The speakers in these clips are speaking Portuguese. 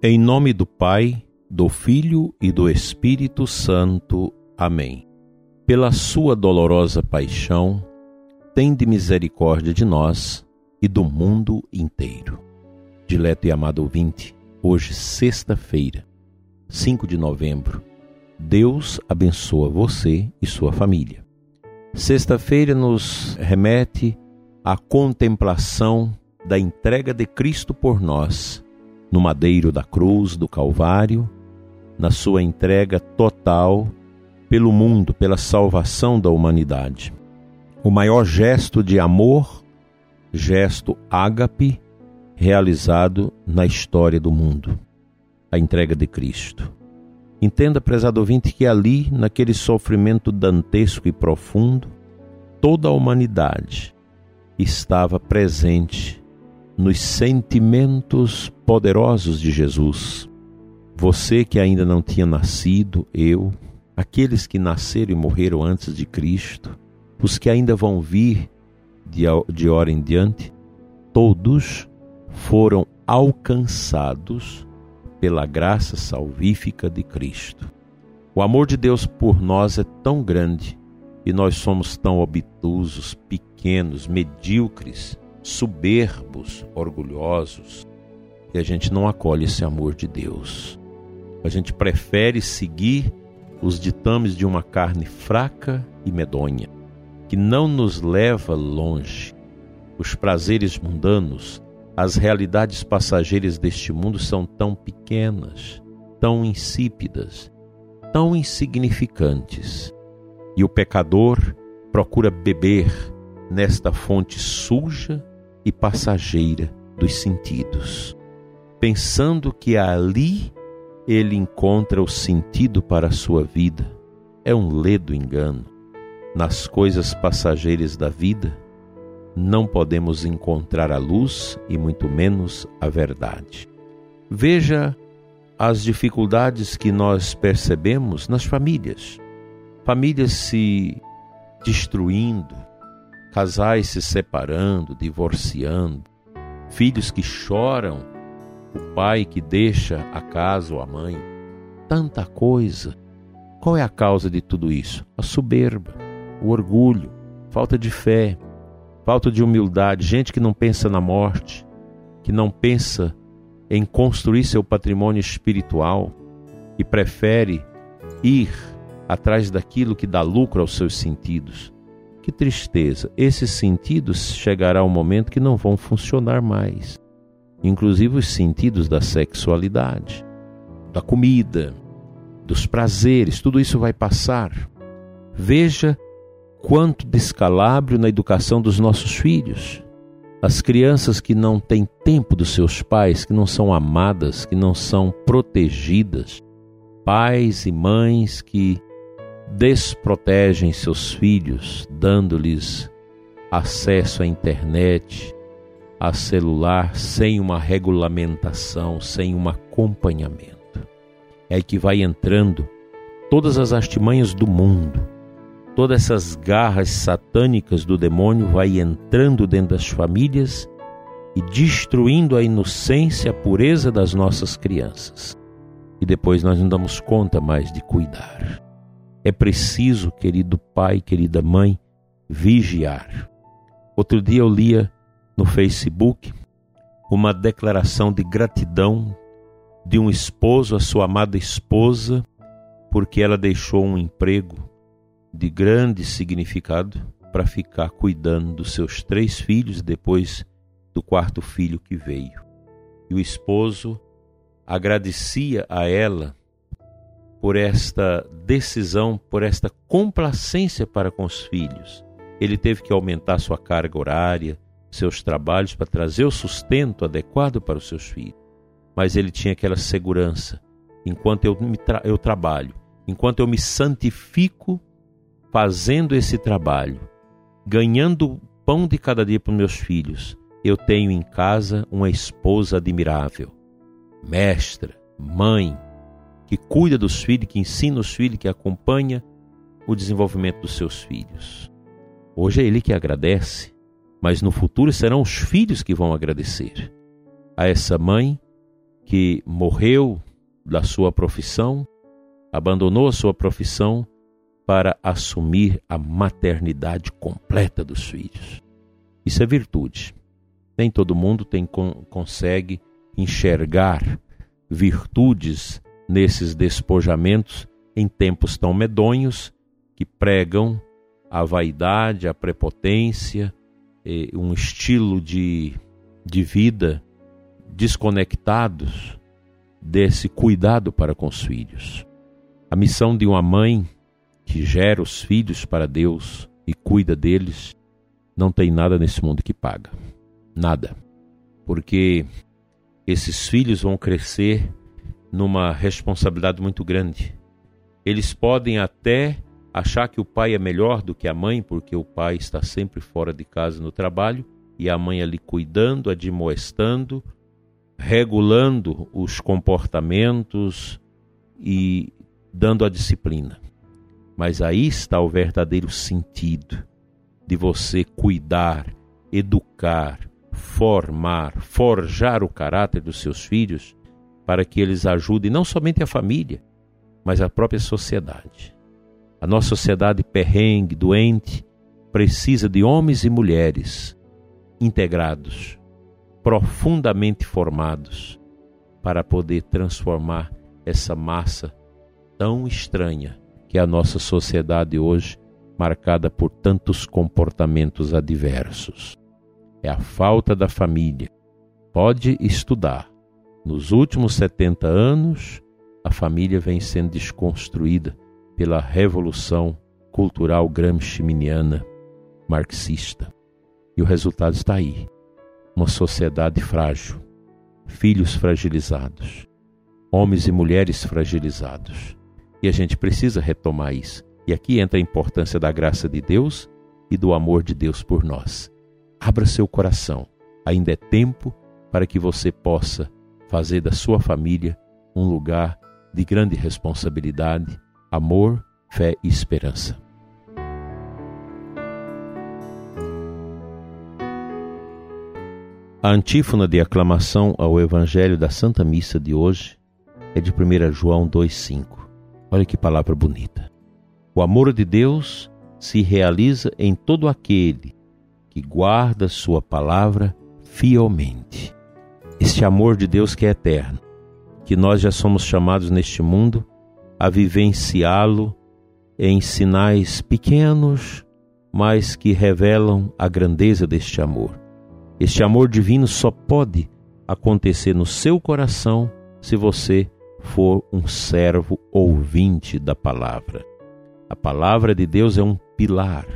Em nome do Pai, do Filho e do Espírito Santo. Amém. Pela sua dolorosa paixão, tende misericórdia de nós e do mundo inteiro. Dileto e amado ouvinte, hoje, sexta-feira, 5 de novembro, Deus abençoa você e sua família. Sexta-feira nos remete à contemplação da entrega de Cristo por nós no madeiro da cruz do Calvário, na sua entrega total pelo mundo, pela salvação da humanidade. O maior gesto de amor, gesto ágape, realizado na história do mundo a entrega de Cristo. Entenda, prezado ouvinte, que ali, naquele sofrimento dantesco e profundo, toda a humanidade estava presente nos sentimentos poderosos de Jesus. Você que ainda não tinha nascido, eu, aqueles que nasceram e morreram antes de Cristo, os que ainda vão vir de, de hora em diante, todos foram alcançados pela graça salvífica de Cristo. O amor de Deus por nós é tão grande e nós somos tão obtusos, pequenos, medíocres, soberbos, orgulhosos, e a gente não acolhe esse amor de Deus. A gente prefere seguir os ditames de uma carne fraca e medonha, que não nos leva longe. Os prazeres mundanos, as realidades passageiras deste mundo são tão pequenas, tão insípidas, tão insignificantes. E o pecador procura beber nesta fonte suja e passageira dos sentidos, pensando que ali ele encontra o sentido para a sua vida. É um ledo engano. Nas coisas passageiras da vida, não podemos encontrar a luz e muito menos a verdade. Veja as dificuldades que nós percebemos nas famílias. Famílias se destruindo, casais se separando, divorciando, filhos que choram, o pai que deixa a casa ou a mãe, tanta coisa. Qual é a causa de tudo isso? A soberba, o orgulho, falta de fé, falta de humildade, gente que não pensa na morte, que não pensa em construir seu patrimônio espiritual e prefere ir atrás daquilo que dá lucro aos seus sentidos. Que tristeza! Esses sentidos chegará um momento que não vão funcionar mais. Inclusive os sentidos da sexualidade, da comida, dos prazeres, tudo isso vai passar. Veja quanto descalabro na educação dos nossos filhos. As crianças que não têm tempo dos seus pais, que não são amadas, que não são protegidas, pais e mães que desprotegem seus filhos, dando-lhes acesso à internet, a celular, sem uma regulamentação, sem um acompanhamento. É que vai entrando todas as artimanhas do mundo, todas essas garras satânicas do demônio vai entrando dentro das famílias e destruindo a inocência, a pureza das nossas crianças. E depois nós não damos conta mais de cuidar. É preciso, querido pai, querida mãe, vigiar. Outro dia eu lia no Facebook uma declaração de gratidão de um esposo à sua amada esposa, porque ela deixou um emprego de grande significado para ficar cuidando dos seus três filhos depois do quarto filho que veio. E o esposo agradecia a ela por esta decisão, por esta complacência para com os filhos. Ele teve que aumentar sua carga horária, seus trabalhos para trazer o sustento adequado para os seus filhos. Mas ele tinha aquela segurança: enquanto eu, tra eu trabalho, enquanto eu me santifico fazendo esse trabalho, ganhando pão de cada dia para meus filhos, eu tenho em casa uma esposa admirável, mestra, mãe, que cuida dos filhos, que ensina os filhos, que acompanha o desenvolvimento dos seus filhos. Hoje é ele que agradece, mas no futuro serão os filhos que vão agradecer a essa mãe que morreu da sua profissão, abandonou a sua profissão para assumir a maternidade completa dos filhos. Isso é virtude. Nem todo mundo tem, consegue enxergar virtudes nesses despojamentos em tempos tão medonhos que pregam a vaidade, a prepotência, um estilo de, de vida desconectados desse cuidado para com os filhos. A missão de uma mãe que gera os filhos para Deus e cuida deles, não tem nada nesse mundo que paga. Nada. Porque esses filhos vão crescer numa responsabilidade muito grande. Eles podem até achar que o pai é melhor do que a mãe, porque o pai está sempre fora de casa no trabalho e a mãe ali cuidando, admoestando, regulando os comportamentos e dando a disciplina. Mas aí está o verdadeiro sentido de você cuidar, educar, formar, forjar o caráter dos seus filhos para que eles ajudem não somente a família, mas a própria sociedade. A nossa sociedade perrengue, doente, precisa de homens e mulheres integrados, profundamente formados, para poder transformar essa massa tão estranha que é a nossa sociedade hoje, marcada por tantos comportamentos adversos. É a falta da família. Pode estudar. Nos últimos 70 anos, a família vem sendo desconstruída pela revolução cultural gramsciana marxista. E o resultado está aí. Uma sociedade frágil, filhos fragilizados, homens e mulheres fragilizados e a gente precisa retomar isso. E aqui entra a importância da graça de Deus e do amor de Deus por nós. Abra seu coração. Ainda é tempo para que você possa fazer da sua família um lugar de grande responsabilidade, amor, fé e esperança. A antífona de aclamação ao Evangelho da Santa Missa de hoje é de 1 João 2,5. Olha que palavra bonita. O amor de Deus se realiza em todo aquele que guarda Sua palavra fielmente. Este amor de Deus que é eterno, que nós já somos chamados neste mundo a vivenciá-lo em sinais pequenos, mas que revelam a grandeza deste amor. Este amor divino só pode acontecer no seu coração se você for um servo ouvinte da palavra. A palavra de Deus é um pilar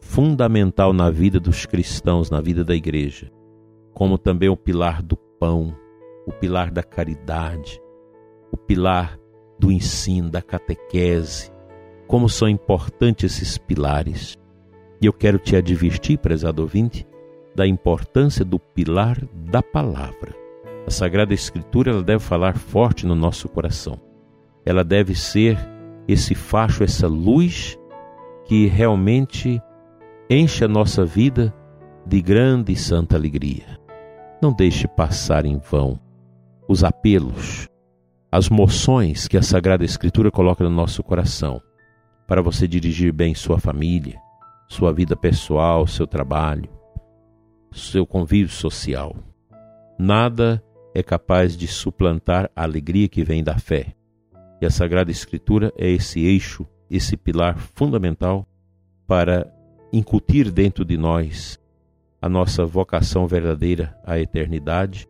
fundamental na vida dos cristãos, na vida da igreja, como também o pilar do pão, o pilar da caridade, o pilar do ensino, da catequese. Como são importantes esses pilares. E eu quero te advertir, prezado ouvinte, da importância do pilar da palavra. A Sagrada Escritura ela deve falar forte no nosso coração. Ela deve ser esse facho, essa luz que realmente enche a nossa vida de grande e santa alegria. Não deixe passar em vão os apelos, as moções que a Sagrada Escritura coloca no nosso coração para você dirigir bem sua família, sua vida pessoal, seu trabalho, seu convívio social. Nada é capaz de suplantar a alegria que vem da fé. E a Sagrada Escritura é esse eixo, esse pilar fundamental para incutir dentro de nós a nossa vocação verdadeira à eternidade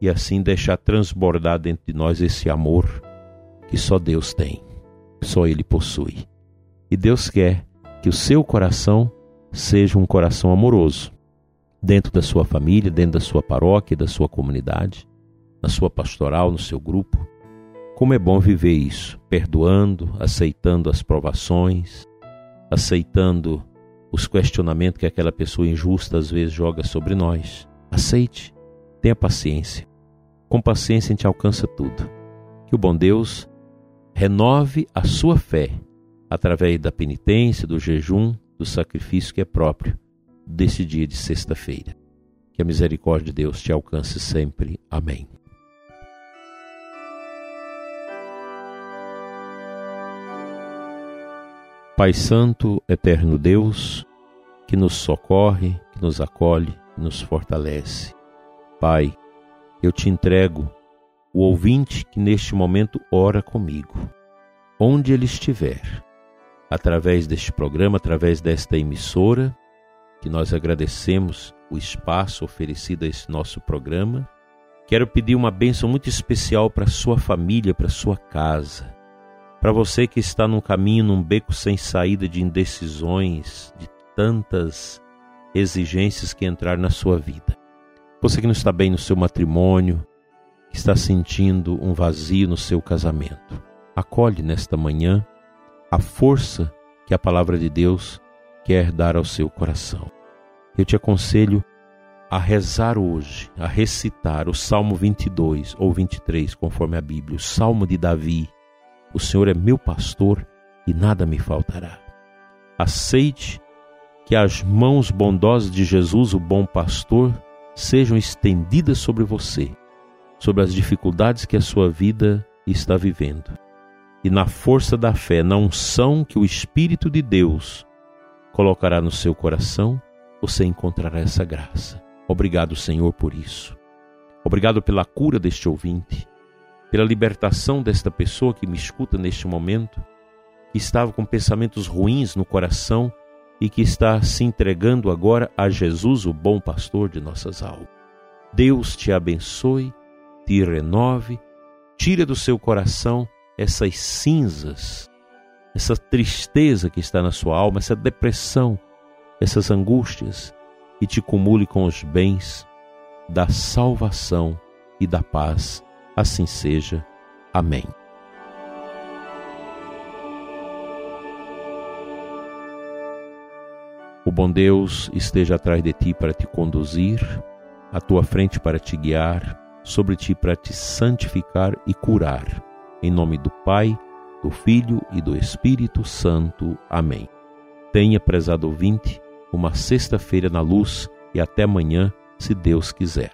e assim deixar transbordar dentro de nós esse amor que só Deus tem, só Ele possui. E Deus quer que o seu coração seja um coração amoroso, dentro da sua família, dentro da sua paróquia, da sua comunidade, na sua pastoral, no seu grupo. Como é bom viver isso, perdoando, aceitando as provações, aceitando os questionamentos que aquela pessoa injusta às vezes joga sobre nós. Aceite, tenha paciência. Com paciência a gente alcança tudo. Que o bom Deus renove a sua fé através da penitência, do jejum, do sacrifício que é próprio desse dia de sexta-feira. Que a misericórdia de Deus te alcance sempre. Amém. Pai Santo, eterno Deus, que nos socorre, que nos acolhe, que nos fortalece. Pai, eu te entrego o ouvinte que neste momento ora comigo, onde ele estiver, através deste programa, através desta emissora, que nós agradecemos o espaço oferecido a esse nosso programa. Quero pedir uma bênção muito especial para sua família, para sua casa para você que está num caminho, num beco sem saída de indecisões, de tantas exigências que entraram na sua vida. Você que não está bem no seu matrimônio, que está sentindo um vazio no seu casamento. Acolhe nesta manhã a força que a palavra de Deus quer dar ao seu coração. Eu te aconselho a rezar hoje, a recitar o Salmo 22 ou 23, conforme a Bíblia, o Salmo de Davi o Senhor é meu pastor e nada me faltará. Aceite que as mãos bondosas de Jesus, o bom pastor, sejam estendidas sobre você, sobre as dificuldades que a sua vida está vivendo. E na força da fé, na unção que o Espírito de Deus colocará no seu coração, você encontrará essa graça. Obrigado, Senhor, por isso. Obrigado pela cura deste ouvinte pela libertação desta pessoa que me escuta neste momento, que estava com pensamentos ruins no coração e que está se entregando agora a Jesus, o bom pastor de nossas almas. Deus te abençoe, te renove, tire do seu coração essas cinzas, essa tristeza que está na sua alma, essa depressão, essas angústias e te cumule com os bens da salvação e da paz Assim seja. Amém. O bom Deus esteja atrás de ti para te conduzir, à tua frente para te guiar, sobre ti para te santificar e curar. Em nome do Pai, do Filho e do Espírito Santo. Amém. Tenha, prezado ouvinte, uma sexta-feira na luz e até amanhã, se Deus quiser.